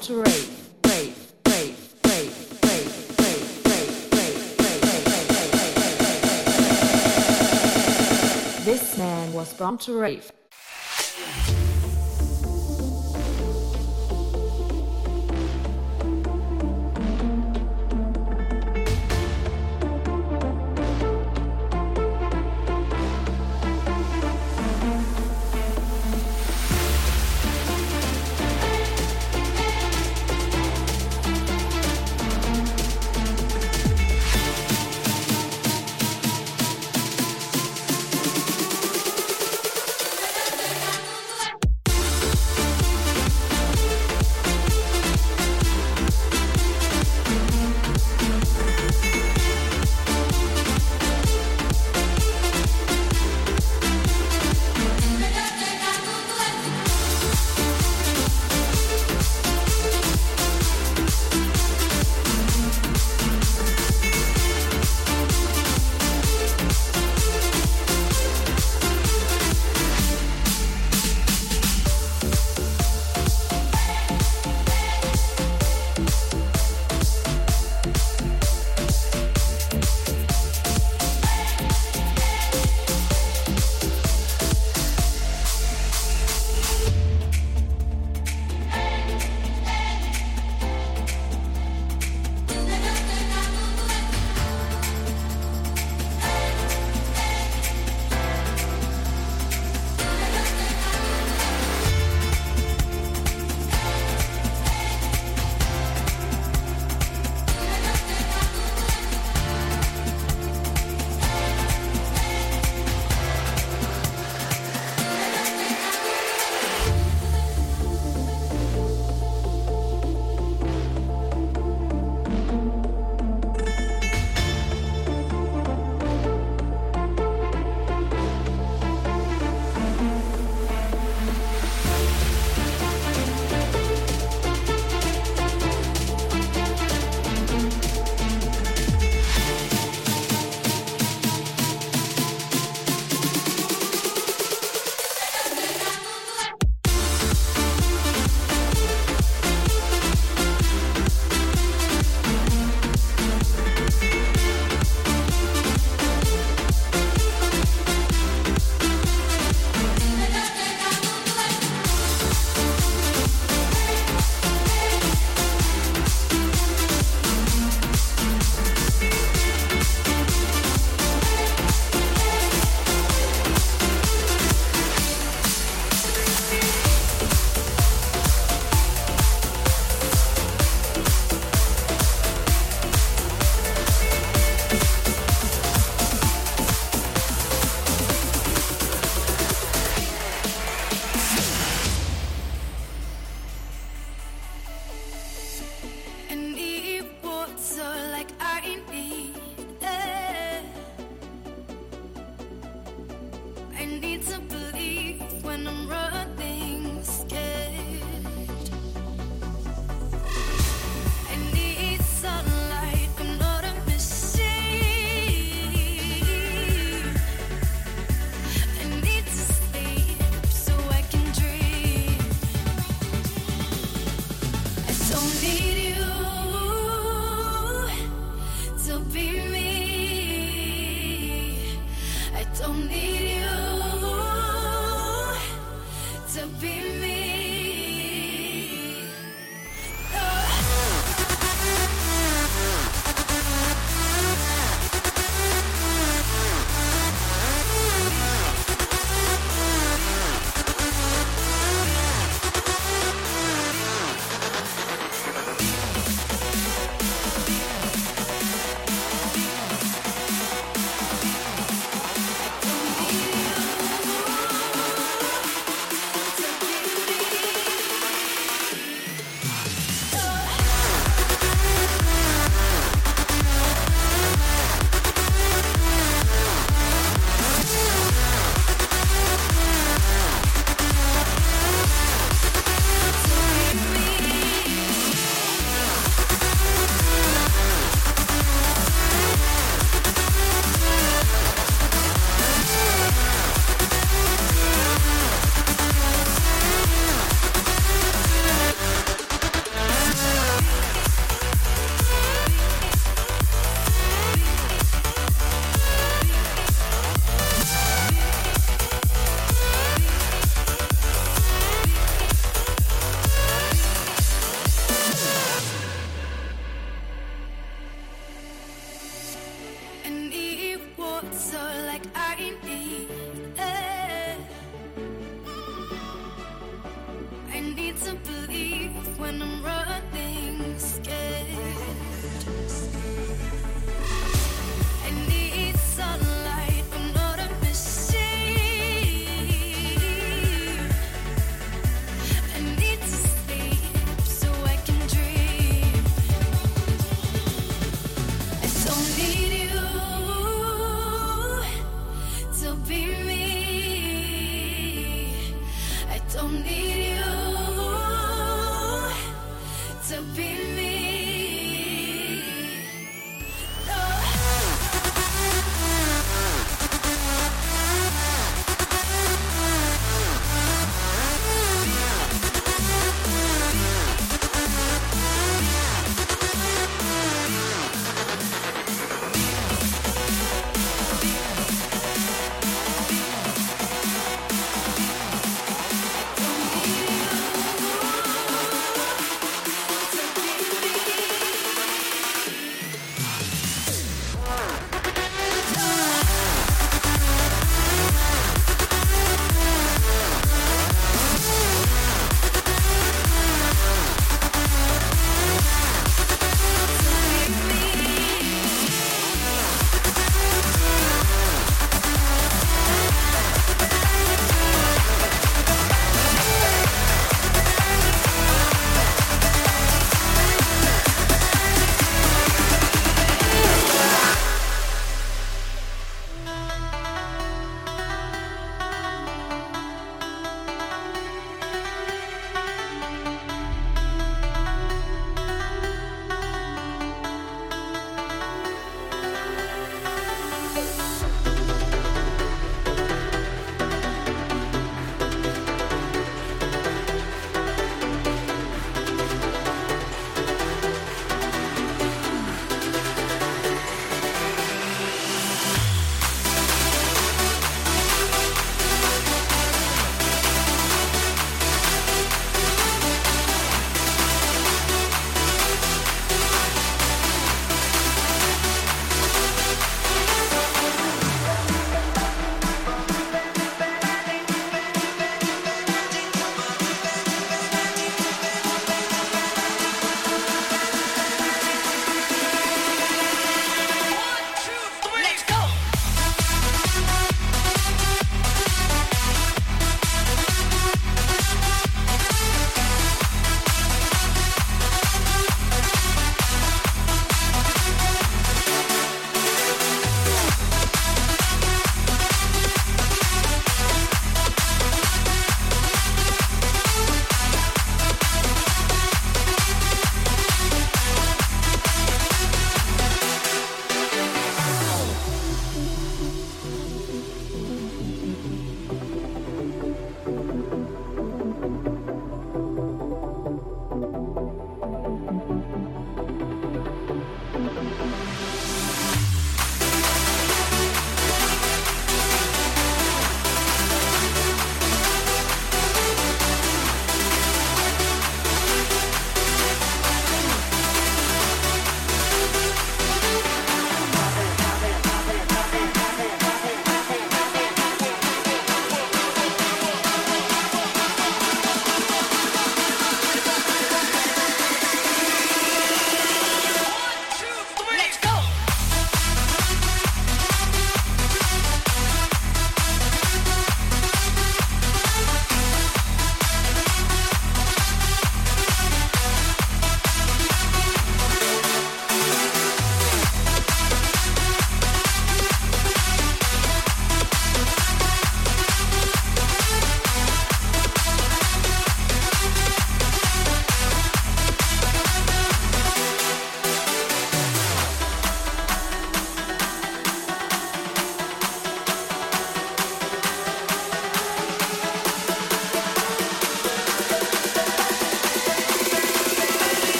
to rave. This man was born to rave.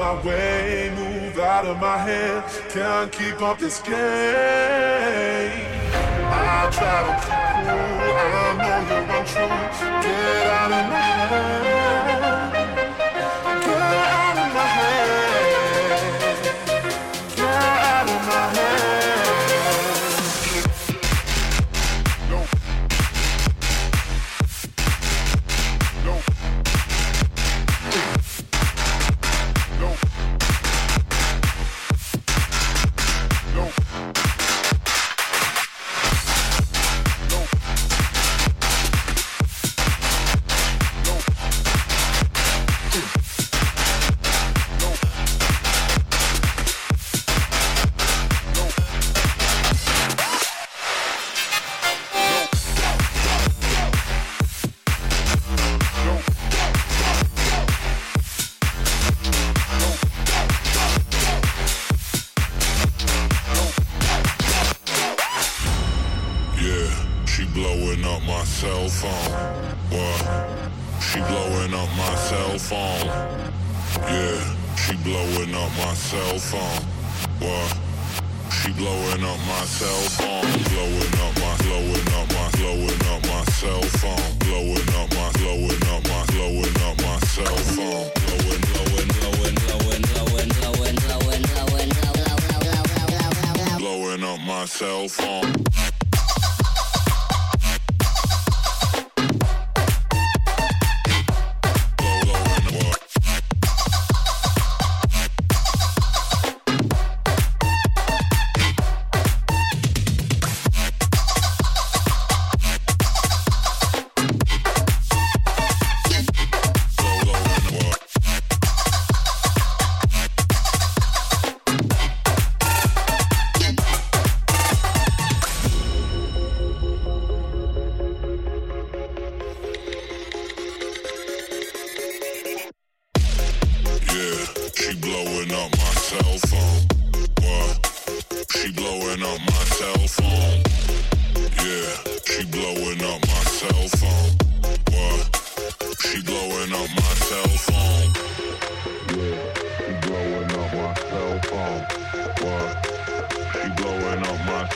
My way, move out of my head. Can't keep up this game. I try to cool, I know you're untrue. Get out of my head. cell phone. Um.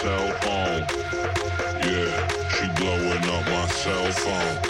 cell phone. Yeah, she blowing up my cell phone.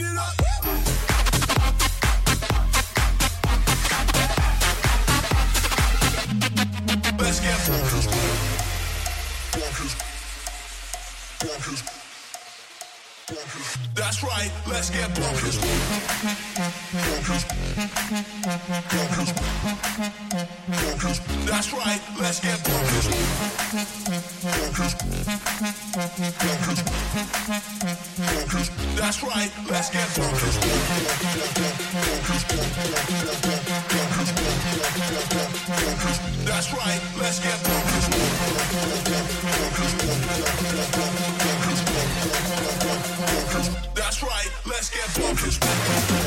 it up. That's right, let's get bonkers. Bonkers. Bonkers. Bonkers. That's right, let's get bonkers. Bonkers. Bonkers. Bonkers. That's right, let's get bonkers. That's right, let's get bonkers right, let's get focused.